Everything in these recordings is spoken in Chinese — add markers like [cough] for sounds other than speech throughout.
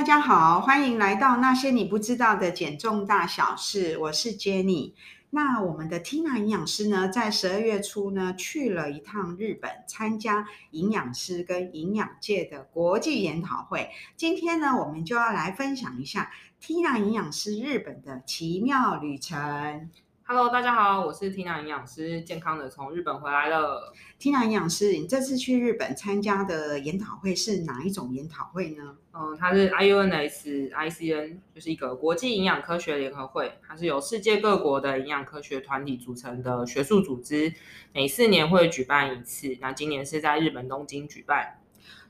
大家好，欢迎来到那些你不知道的减重大小事。我是 Jenny。那我们的 Tina 营养师呢，在十二月初呢，去了一趟日本，参加营养师跟营养界的国际研讨会。今天呢，我们就要来分享一下 Tina 营养师日本的奇妙旅程。Hello，大家好，我是 Tina 营养师，健康的从日本回来了。Tina 营养师，你这次去日本参加的研讨会是哪一种研讨会呢？嗯，它是 IUNS ICN，就是一个国际营养科学联合会，它是由世界各国的营养科学团体组成的学术组织，每四年会举办一次。那今年是在日本东京举办。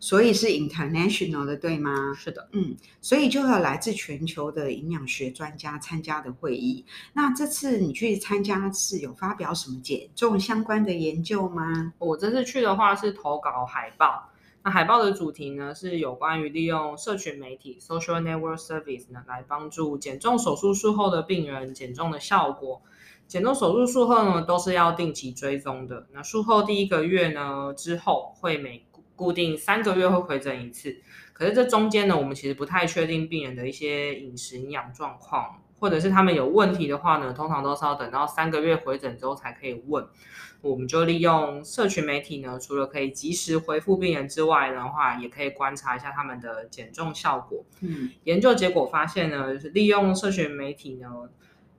所以是 international 的，对吗？是的，嗯，所以就有来自全球的营养学专家参加的会议。那这次你去参加是有发表什么减重相关的研究吗？我这次去的话是投稿海报。那海报的主题呢是有关于利用社群媒体 social network service 呢来帮助减重手术术后的病人减重的效果。减重手术术后呢都是要定期追踪的。那术后第一个月呢之后会每固定三个月会回诊一次，可是这中间呢，我们其实不太确定病人的一些饮食营养状况，或者是他们有问题的话呢，通常都是要等到三个月回诊之后才可以问。我们就利用社群媒体呢，除了可以及时回复病人之外的话，也可以观察一下他们的减重效果。嗯，研究结果发现呢，就是利用社群媒体呢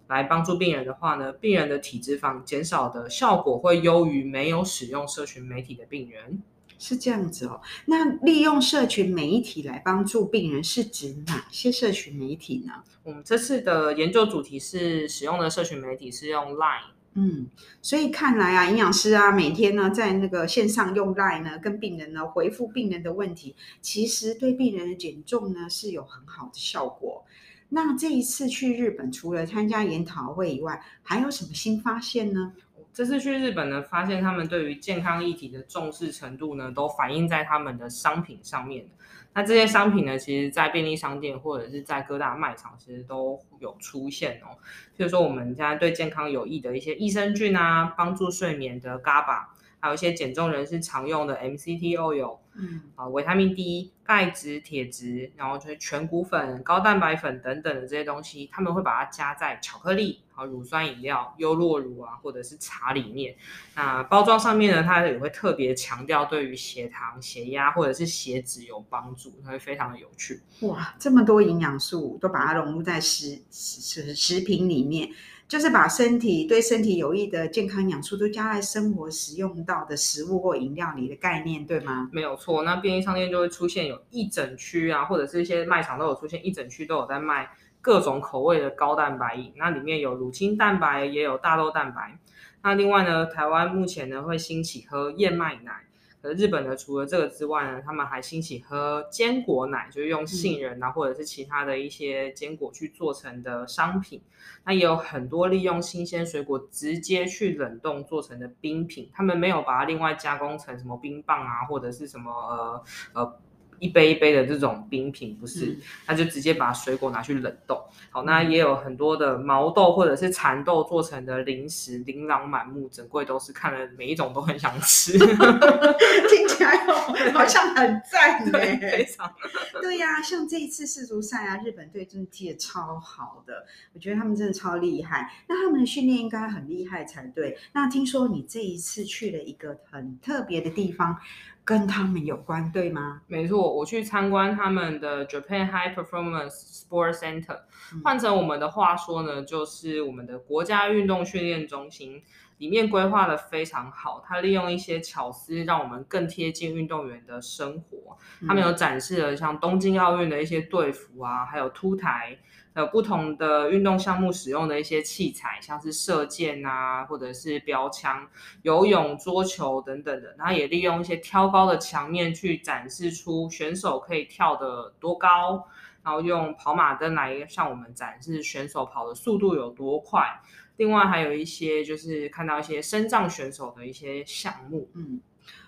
来帮助病人的话呢，病人的体脂肪减少的效果会优于没有使用社群媒体的病人。是这样子哦，那利用社群媒体来帮助病人是指哪些社群媒体呢？我们这次的研究主题是使用的社群媒体是用 Line。嗯，所以看来啊，营养师啊，每天呢在那个线上用 Line 呢，跟病人呢回复病人的问题，其实对病人的减重呢是有很好的效果。那这一次去日本，除了参加研讨会以外，还有什么新发现呢？这次去日本呢，发现他们对于健康议题的重视程度呢，都反映在他们的商品上面。那这些商品呢，其实，在便利商店或者是在各大卖场，其实都有出现哦。譬如说，我们现在对健康有益的一些益生菌啊，帮助睡眠的 GABA。还有一些减重人士常用的 MCT oil，嗯，啊，维他命 D、钙质、铁质，然后就是全谷粉、高蛋白粉等等的这些东西，他们会把它加在巧克力、和乳酸饮料、优酪乳啊，或者是茶里面。那包装上面呢，它也会特别强调对于血糖、血压或者是血脂有帮助，它会非常的有趣。哇，这么多营养素都把它融入在食食食品里面。就是把身体对身体有益的健康养素都加在生活使用到的食物或饮料里的概念，对吗？没有错。那便利商店就会出现有一整区啊，或者是一些卖场都有出现一整区都有在卖各种口味的高蛋白饮。那里面有乳清蛋白，也有大豆蛋白。那另外呢，台湾目前呢会兴起喝燕麦奶。而日本呢，除了这个之外呢，他们还兴起喝坚果奶，就是用杏仁啊，或者是其他的一些坚果去做成的商品。那也有很多利用新鲜水果直接去冷冻做成的冰品，他们没有把它另外加工成什么冰棒啊，或者是什么呃呃。一杯一杯的这种冰品不是，他就直接把水果拿去冷冻。好，那也有很多的毛豆或者是蚕豆做成的零食，琳琅满目，整柜都是，看了每一种都很想吃。[laughs] 听起来好 [laughs] 像很赞对，非常。[laughs] 对呀、啊，像这一次世足赛啊，日本队真的踢的超好的，我觉得他们真的超厉害。那他们的训练应该很厉害才对。那听说你这一次去了一个很特别的地方。跟他们有关，对吗？没错，我去参观他们的 Japan High Performance Sports Center，换成我们的话说呢，就是我们的国家运动训练中心。里面规划的非常好，它利用一些巧思，让我们更贴近运动员的生活。他们有展示了像东京奥运的一些队服啊，还有凸台，还有不同的运动项目使用的一些器材，像是射箭啊，或者是标枪、游泳、桌球等等的。然后也利用一些挑高的墙面去展示出选手可以跳得多高，然后用跑马灯来向我们展示选手跑的速度有多快。另外还有一些就是看到一些身障选手的一些项目，嗯，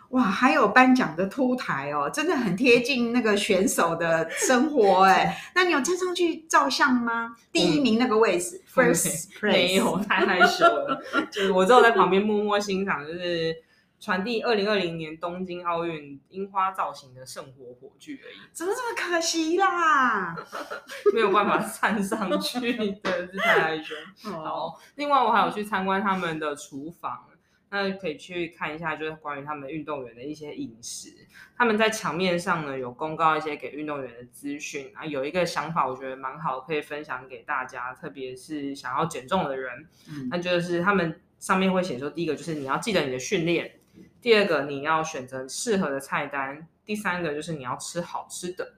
哇，还有颁奖的凸台哦，真的很贴近那个选手的生活哎。[laughs] 那你有站上去照相吗？第一名那个位置，[laughs] 嗯，First place，[laughs] 没有，太害羞了。就是我只有在旁边默默欣赏，就是传递二零二零年东京奥运樱花造型的圣火火炬而已。怎么这么可惜啦？[laughs] 没有办法站上去的，是太害羞。好，另外我还有去参观他们的厨房。那可以去看一下，就是关于他们运动员的一些饮食。他们在墙面上呢有公告一些给运动员的资讯啊，有一个想法我觉得蛮好，可以分享给大家，特别是想要减重的人。嗯，那就是他们上面会写说，第一个就是你要记得你的训练，第二个你要选择适合的菜单，第三个就是你要吃好吃的。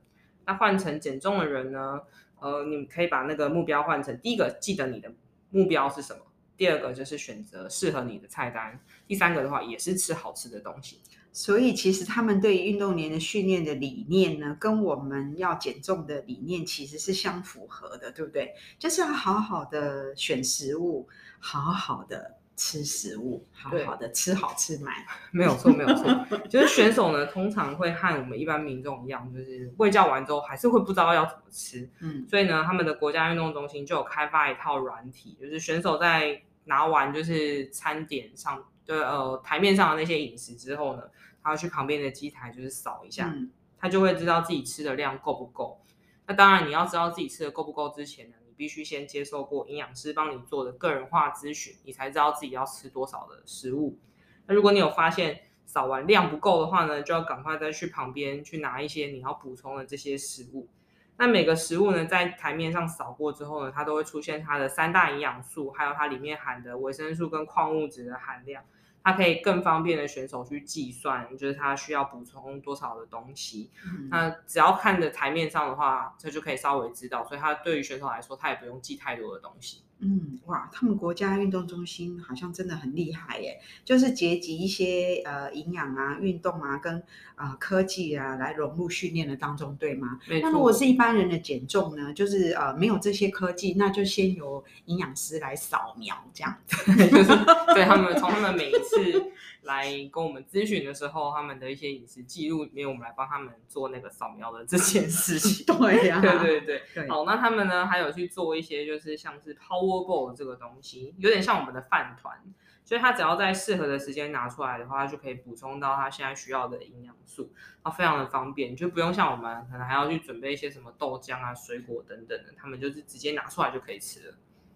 那换成减重的人呢，呃，你可以把那个目标换成第一个，记得你的目标是什么。第二个就是选择适合你的菜单，第三个的话也是吃好吃的东西。所以其实他们对于运动员的训练的理念呢，跟我们要减重的理念其实是相符合的，对不对？就是要好好的选食物，好好的吃食物，好好的吃好吃满。[laughs] 没有错，没有错。就是选手呢，通常会和我们一般民众一样，就是喂教完之后还是会不知道要怎么吃。嗯，所以呢，他们的国家运动中心就有开发一套软体，就是选手在拿完就是餐点上，对，呃，台面上的那些饮食之后呢，他要去旁边的机台就是扫一下，嗯，他就会知道自己吃的量够不够。那当然，你要知道自己吃的够不够之前呢，必须先接受过营养师帮你做的个人化咨询，你才知道自己要吃多少的食物。那如果你有发现扫完量不够的话呢，就要赶快再去旁边去拿一些你要补充的这些食物。那每个食物呢，在台面上扫过之后呢，它都会出现它的三大营养素，还有它里面含的维生素跟矿物质的含量，它可以更方便的选手去计算，就是他需要补充多少的东西。嗯、那只要看着台面上的话，这就可以稍微知道，所以它对于选手来说，他也不用记太多的东西。嗯，哇，他们国家运动中心好像真的很厉害耶，就是结集一些呃营养啊、运动啊跟啊、呃、科技啊来融入训练的当中，对吗？那如果是一般人的减重呢，就是呃没有这些科技，那就先由营养师来扫描这样子，[laughs] 就是对他们从他们每一次来跟我们咨询的时候，他们的一些饮食记录里面，我们来帮他们做那个扫描的这件事情。[laughs] 对呀、啊，对对对。对好，那他们呢还有去做一些就是像是 Power。Bowl 这个东西有点像我们的饭团，所以他只要在适合的时间拿出来的话，他就可以补充到他现在需要的营养素，它非常的方便，就不用像我们可能还要去准备一些什么豆浆啊、水果等等的，他们就是直接拿出来就可以吃了。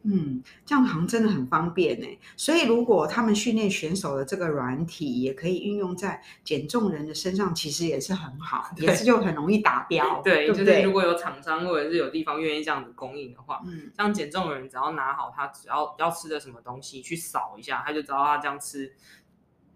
嗯，这样好像真的很方便呢。所以如果他们训练选手的这个软体也可以运用在减重人的身上，其实也是很好，[laughs] 对也是就很容易达标。对，对对就是如果有厂商或者是有地方愿意这样子供应的话，嗯，这样减重的人只要拿好他只要要吃的什么东西去扫一下，他就知道他这样吃。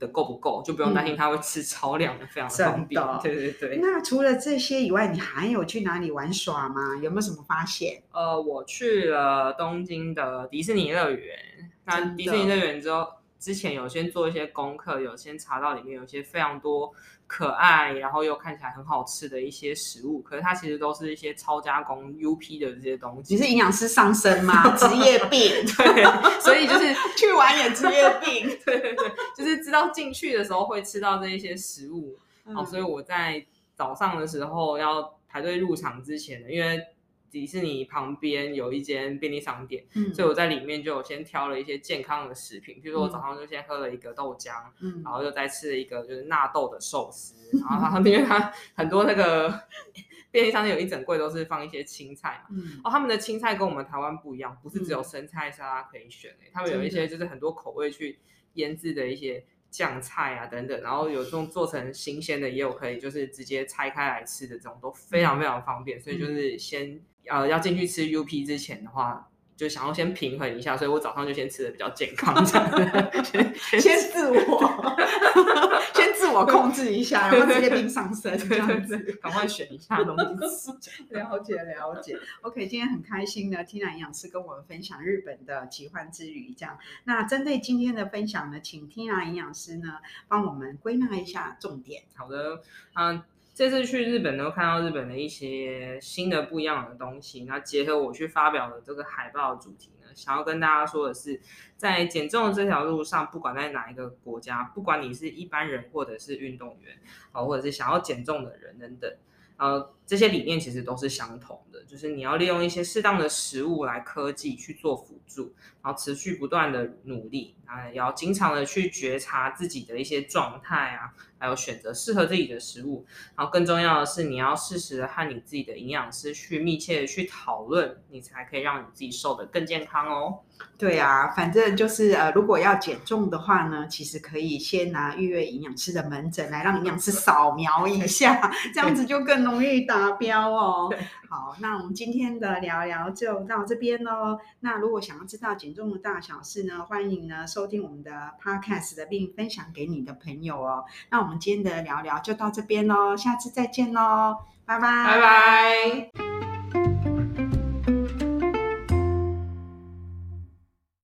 的够不够，就不用担心他会吃超量的，非常方便。嗯、对对对。那除了这些以外，你还有去哪里玩耍吗？有没有什么发现？呃，我去了东京的迪士尼乐园。那迪士尼乐园之后，之前有先做一些功课，有先查到里面有一些非常多。可爱，然后又看起来很好吃的一些食物，可是它其实都是一些超加工 UP 的这些东西。你是营养师上身吗？职业病，[laughs] 对，所以就是 [laughs] 去玩也职业病，[laughs] 对对对，就是知道进去的时候会吃到这一些食物，嗯、哦，所以我在早上的时候要排队入场之前呢，因为。迪士尼旁边有一间便利商店，嗯、所以我在里面就有先挑了一些健康的食品，比如说我早上就先喝了一个豆浆，嗯、然后又再吃了一个就是纳豆的寿司，[laughs] 嗯、然后它因为它很多那个 [laughs] 便利商店有一整柜都是放一些青菜嘛，嗯、哦，他们的青菜跟我们台湾不一样，不是只有生菜沙拉可以选，嗯、他们有一些就是很多口味去腌制的一些。酱菜啊等等，然后有这种做成新鲜的，也有可以就是直接拆开来吃的，这种都非常非常方便。嗯、所以就是先呃要进去吃 UP 之前的话，就想要先平衡一下，所以我早上就先吃的比较健康，这样 [laughs] 先先自我。[laughs] 先自我控制一下，然后直接冰上身这样子，[laughs] 赶快选一下东西。了解了解，OK，今天很开心呢，Tina 营养师跟我们分享日本的奇幻之旅，这样。那针对今天的分享呢，请 Tina 营养师呢帮我们归纳一下重点。好的，嗯，这次去日本都，看到日本的一些新的不一样的东西，那结合我去发表的这个海报的主题呢。想要跟大家说的是，在减重这条路上，不管在哪一个国家，不管你是一般人或者是运动员，啊，或者是想要减重的人等等，呃，这些理念其实都是相同的，就是你要利用一些适当的食物来科技去做辅助，然后持续不断的努力，啊，也要经常的去觉察自己的一些状态啊，还有选择适合自己的食物，然后更重要的是，你要适时的和你自己的营养师去密切的去讨论，你才可以让你自己瘦得更健康哦。对啊，反正就是呃，如果要减重的话呢，其实可以先拿预约营养师的门诊来让营养师扫描一下，这样子就更容易达标哦。好，那我们今天的聊聊就到这边喽。那如果想要知道减重的大小事呢，欢迎呢收听我们的 podcast 的，并分享给你的朋友哦。那我们今天的聊聊就到这边喽，下次再见喽，拜拜，拜拜。